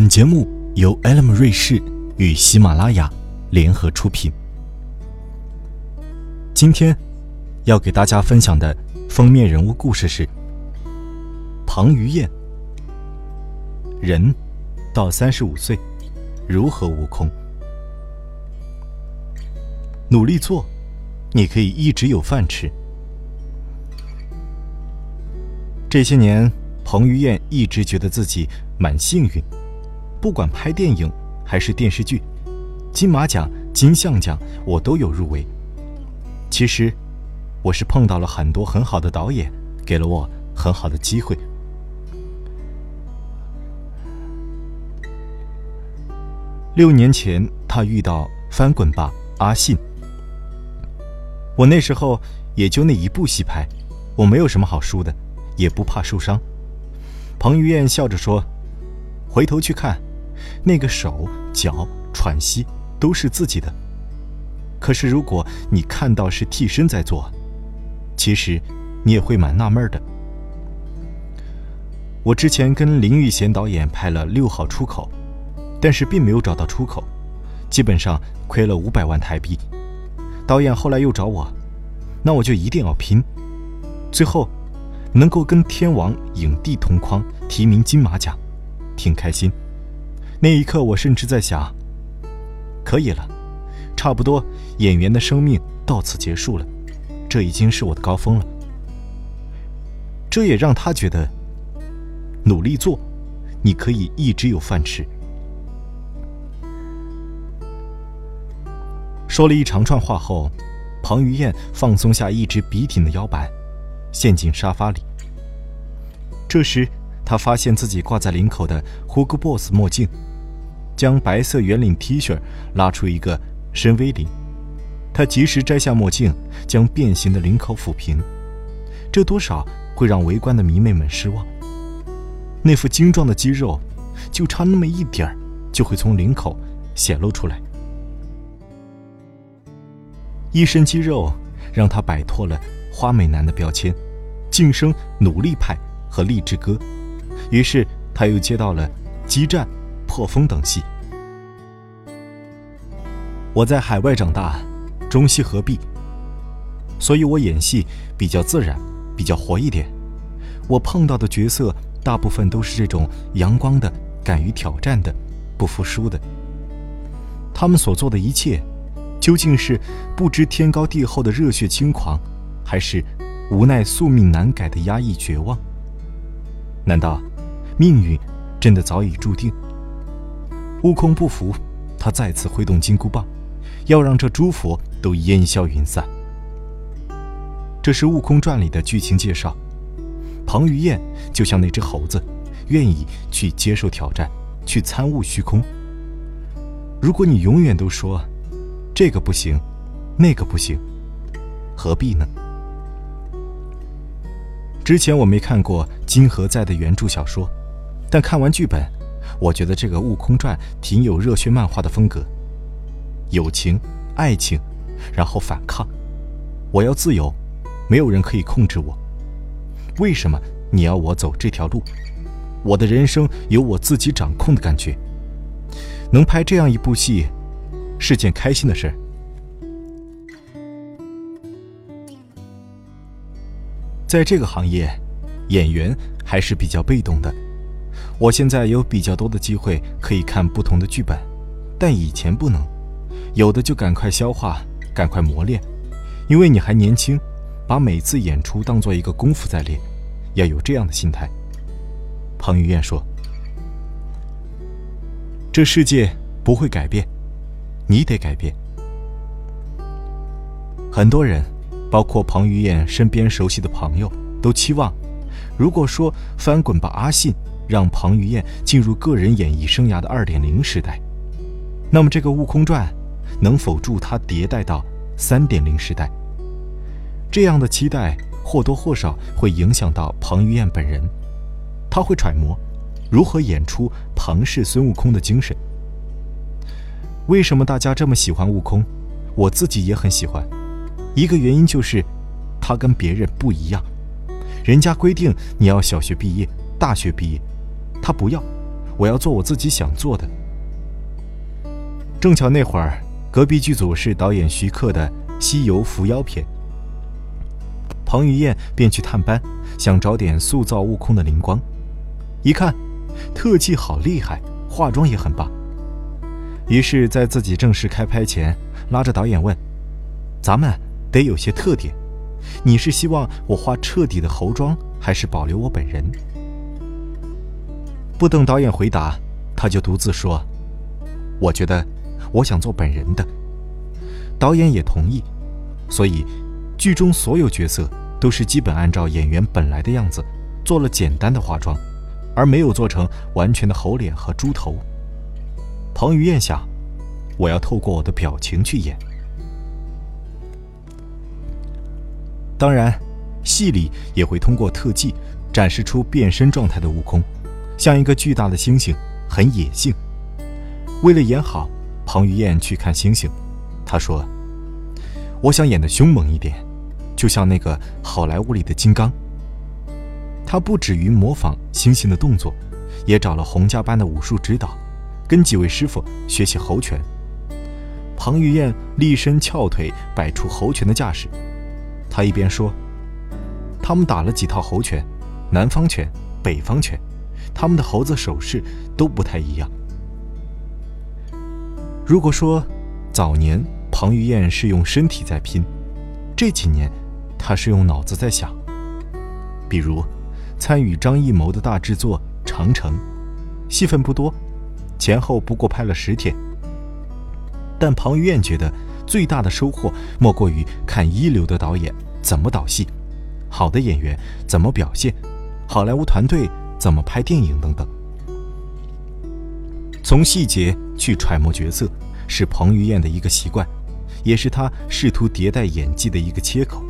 本节目由 Elm 瑞士与喜马拉雅联合出品。今天要给大家分享的封面人物故事是彭于晏。人到三十五岁，如何悟空？努力做，你可以一直有饭吃。这些年，彭于晏一直觉得自己蛮幸运，不管拍电影还是电视剧，金马奖、金像奖我都有入围。其实，我是碰到了很多很好的导演，给了我很好的机会。六年前，他遇到《翻滚吧，阿信》。我那时候也就那一部戏拍，我没有什么好输的，也不怕受伤。彭于晏笑着说：“回头去看，那个手脚喘息都是自己的。可是如果你看到是替身在做，其实你也会蛮纳闷的。”我之前跟林玉贤导演拍了《六号出口》。但是并没有找到出口，基本上亏了五百万台币。导演后来又找我，那我就一定要拼。最后，能够跟天王影帝同框提名金马奖，挺开心。那一刻，我甚至在想：可以了，差不多演员的生命到此结束了，这已经是我的高峰了。这也让他觉得，努力做，你可以一直有饭吃。说了一长串话后，彭于晏放松下一直笔挺的腰板，陷进沙发里。这时，他发现自己挂在领口的 HUGBOSS 墨镜，将白色圆领 T 恤拉出一个深 V 领。他及时摘下墨镜，将变形的领口抚平，这多少会让围观的迷妹们失望。那副精壮的肌肉，就差那么一点儿，就会从领口显露出来。一身肌肉，让他摆脱了花美男的标签，晋升努力派和励志哥。于是他又接到了激战、破风等戏。我在海外长大，中西合璧，所以我演戏比较自然，比较活一点。我碰到的角色大部分都是这种阳光的、敢于挑战的、不服输的。他们所做的一切。究竟是不知天高地厚的热血轻狂，还是无奈宿命难改的压抑绝望？难道命运真的早已注定？悟空不服，他再次挥动金箍棒，要让这诸佛都烟消云散。这是《悟空传》里的剧情介绍。彭于晏就像那只猴子，愿意去接受挑战，去参悟虚空。如果你永远都说，这个不行，那个不行，何必呢？之前我没看过金河在的原著小说，但看完剧本，我觉得这个《悟空传》挺有热血漫画的风格。友情、爱情，然后反抗，我要自由，没有人可以控制我。为什么你要我走这条路？我的人生由我自己掌控的感觉。能拍这样一部戏。是件开心的事。在这个行业，演员还是比较被动的。我现在有比较多的机会可以看不同的剧本，但以前不能，有的就赶快消化，赶快磨练，因为你还年轻，把每次演出当做一个功夫在练，要有这样的心态。彭于晏说：“这世界不会改变。”你得改变。很多人，包括彭于晏身边熟悉的朋友，都期望，如果说《翻滚吧，阿信》让彭于晏进入个人演艺生涯的二点零时代，那么这个《悟空传》能否助他迭代到三点零时代？这样的期待或多或少会影响到彭于晏本人，他会揣摩如何演出彭氏孙悟空的精神。为什么大家这么喜欢悟空？我自己也很喜欢。一个原因就是，他跟别人不一样。人家规定你要小学毕业、大学毕业，他不要。我要做我自己想做的。正巧那会儿，隔壁剧组是导演徐克的《西游伏妖篇》，彭于晏便去探班，想找点塑造悟空的灵光。一看，特技好厉害，化妆也很棒。于是，在自己正式开拍前，拉着导演问：“咱们得有些特点，你是希望我化彻底的猴妆，还是保留我本人？”不等导演回答，他就独自说：“我觉得。”我想做本人的，导演也同意，所以剧中所有角色都是基本按照演员本来的样子做了简单的化妆，而没有做成完全的猴脸和猪头。彭于晏想，我要透过我的表情去演。当然，戏里也会通过特技展示出变身状态的悟空，像一个巨大的猩猩，很野性。为了演好。彭于晏去看星星，他说：“我想演的凶猛一点，就像那个好莱坞里的金刚。”他不止于模仿猩猩的动作，也找了洪家班的武术指导，跟几位师傅学习猴拳。彭于晏立身翘腿，摆出猴拳的架势。他一边说：“他们打了几套猴拳，南方拳、北方拳，他们的猴子手势都不太一样。”如果说早年彭于晏是用身体在拼，这几年他是用脑子在想。比如参与张艺谋的大制作《长城》，戏份不多，前后不过拍了十天。但彭于晏觉得最大的收获莫过于看一流的导演怎么导戏，好的演员怎么表现，好莱坞团队怎么拍电影等等。从细节去揣摩角色，是彭于晏的一个习惯，也是他试图迭代演技的一个切口。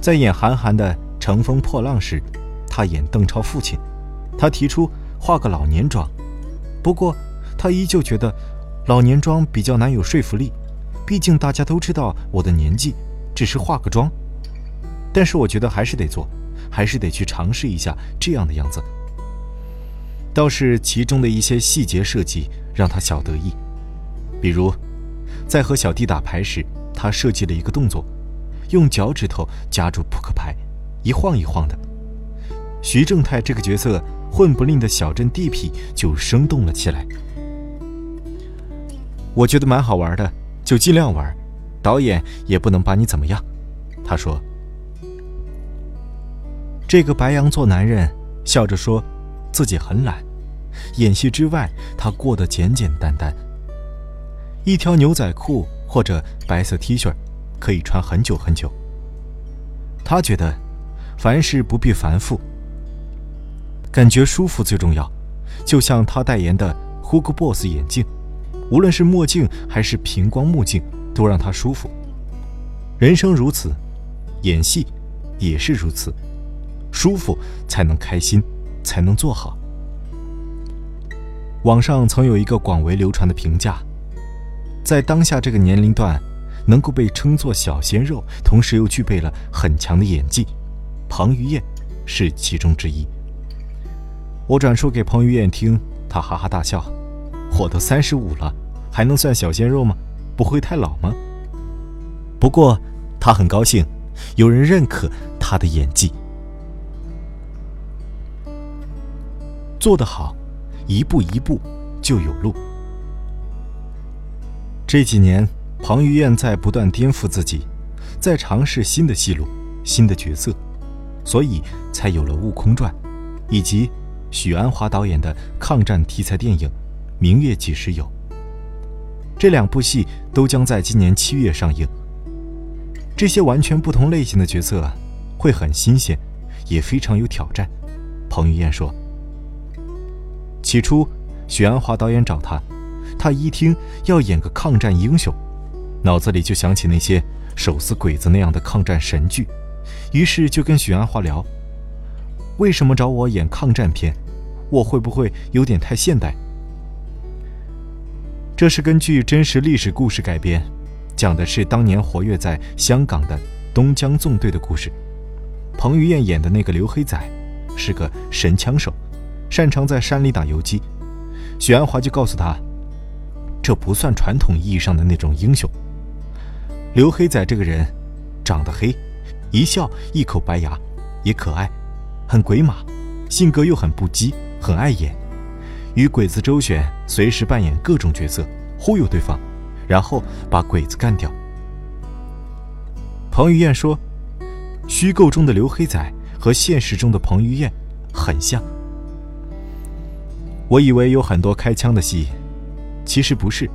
在演韩寒的《乘风破浪》时，他演邓超父亲，他提出化个老年妆，不过他依旧觉得老年妆比较难有说服力，毕竟大家都知道我的年纪，只是化个妆。但是我觉得还是得做，还是得去尝试一下这样的样子。倒是其中的一些细节设计让他小得意，比如，在和小弟打牌时，他设计了一个动作，用脚趾头夹住扑克牌，一晃一晃的。徐正太这个角色混不吝的小镇地痞就生动了起来。我觉得蛮好玩的，就尽量玩，导演也不能把你怎么样。他说：“这个白羊座男人笑着说。”自己很懒，演戏之外，他过得简简单单。一条牛仔裤或者白色 T 恤，可以穿很久很久。他觉得，凡事不必繁复，感觉舒服最重要。就像他代言的 Hugo Boss 眼镜，无论是墨镜还是平光目镜，都让他舒服。人生如此，演戏也是如此，舒服才能开心。才能做好。网上曾有一个广为流传的评价，在当下这个年龄段，能够被称作小鲜肉，同时又具备了很强的演技，彭于晏是其中之一。我转述给彭于晏听，他哈哈大笑：“我都三十五了，还能算小鲜肉吗？不会太老吗？”不过他很高兴，有人认可他的演技。做得好，一步一步就有路。这几年，彭于晏在不断颠覆自己，在尝试新的戏路、新的角色，所以才有了《悟空传》，以及许鞍华导演的抗战题材电影《明月几时有》。这两部戏都将在今年七月上映。这些完全不同类型的角色，会很新鲜，也非常有挑战。彭于晏说。起初，许鞍华导演找他，他一听要演个抗战英雄，脑子里就想起那些手撕鬼子那样的抗战神剧，于是就跟许鞍华聊：“为什么找我演抗战片？我会不会有点太现代？”这是根据真实历史故事改编，讲的是当年活跃在香港的东江纵队的故事。彭于晏演的那个刘黑仔，是个神枪手。擅长在山里打游击。许鞍华就告诉他，这不算传统意义上的那种英雄。刘黑仔这个人，长得黑，一笑一口白牙，也可爱，很鬼马，性格又很不羁，很碍眼，与鬼子周旋，随时扮演各种角色，忽悠对方，然后把鬼子干掉。彭于晏说，虚构中的刘黑仔和现实中的彭于晏很像。我以为有很多开枪的戏，其实不是，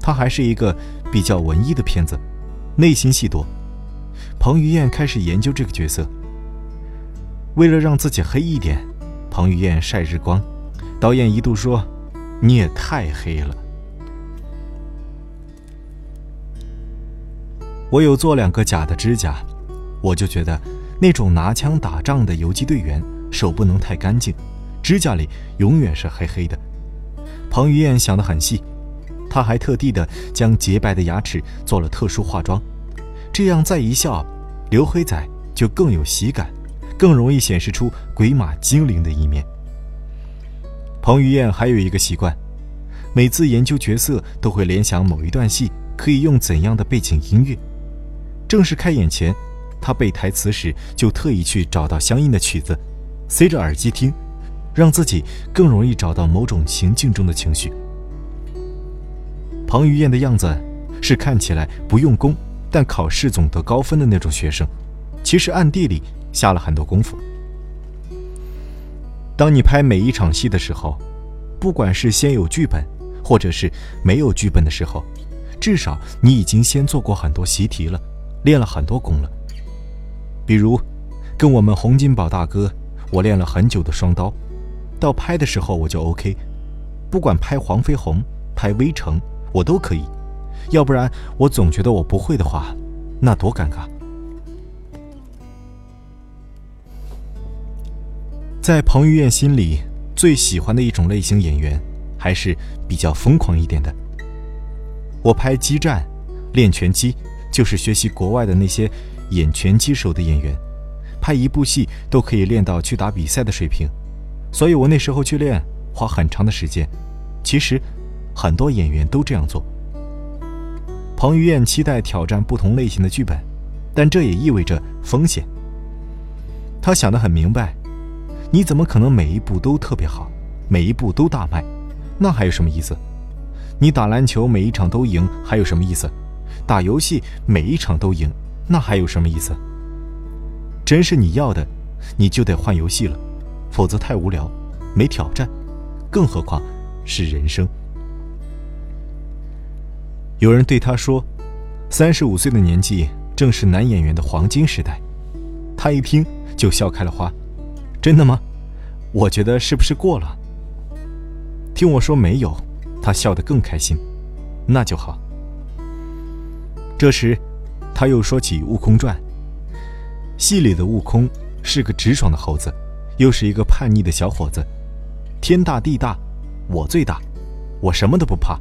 他还是一个比较文艺的片子。内心戏多，彭于晏开始研究这个角色。为了让自己黑一点，彭于晏晒日光，导演一度说：“你也太黑了。”我有做两个假的指甲，我就觉得那种拿枪打仗的游击队员手不能太干净，指甲里永远是黑黑的。彭于晏想得很细。他还特地的将洁白的牙齿做了特殊化妆，这样再一笑，刘黑仔就更有喜感，更容易显示出鬼马精灵的一面。彭于晏还有一个习惯，每次研究角色都会联想某一段戏可以用怎样的背景音乐。正式开演前，他背台词时就特意去找到相应的曲子，塞着耳机听，让自己更容易找到某种情境中的情绪。彭于晏的样子是看起来不用功，但考试总得高分的那种学生，其实暗地里下了很多功夫。当你拍每一场戏的时候，不管是先有剧本，或者是没有剧本的时候，至少你已经先做过很多习题了，练了很多功了。比如，跟我们洪金宝大哥，我练了很久的双刀，到拍的时候我就 OK，不管拍黄飞鸿，拍微城。我都可以，要不然我总觉得我不会的话，那多尴尬。在彭于晏心里，最喜欢的一种类型演员，还是比较疯狂一点的。我拍激战、练拳击，就是学习国外的那些演拳击手的演员，拍一部戏都可以练到去打比赛的水平，所以我那时候去练，花很长的时间。其实。很多演员都这样做。彭于晏期待挑战不同类型的剧本，但这也意味着风险。他想得很明白，你怎么可能每一部都特别好，每一部都大卖？那还有什么意思？你打篮球每一场都赢，还有什么意思？打游戏每一场都赢，那还有什么意思？真是你要的，你就得换游戏了，否则太无聊，没挑战。更何况是人生。有人对他说：“三十五岁的年纪正是男演员的黄金时代。”他一听就笑开了花。真的吗？我觉得是不是过了？听我说没有，他笑得更开心。那就好。这时，他又说起《悟空传》。戏里的悟空是个直爽的猴子，又是一个叛逆的小伙子。天大地大，我最大，我什么都不怕。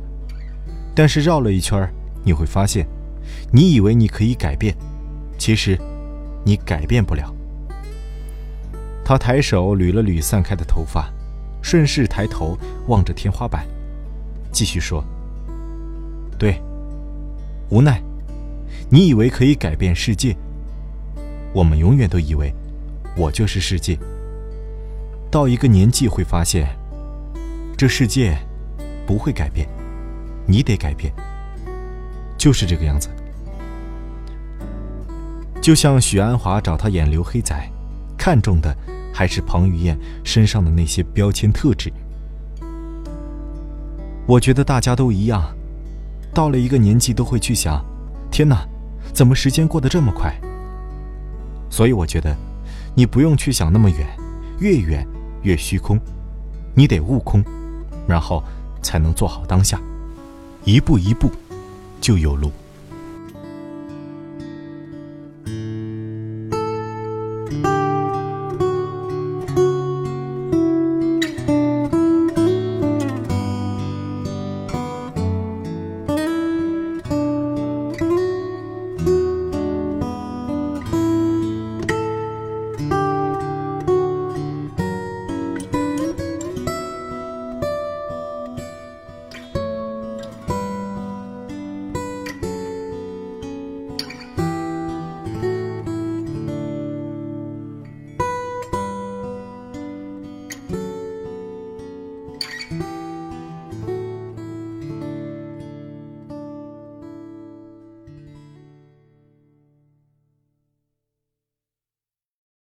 但是绕了一圈你会发现，你以为你可以改变，其实你改变不了。他抬手捋了捋散开的头发，顺势抬头望着天花板，继续说：“对，无奈，你以为可以改变世界，我们永远都以为我就是世界。到一个年纪会发现，这世界不会改变。”你得改变，就是这个样子。就像许鞍华找他演刘黑仔，看中的还是彭于晏身上的那些标签特质。我觉得大家都一样，到了一个年纪都会去想：天哪，怎么时间过得这么快？所以我觉得，你不用去想那么远，越远越虚空，你得悟空，然后才能做好当下。一步一步，就有路。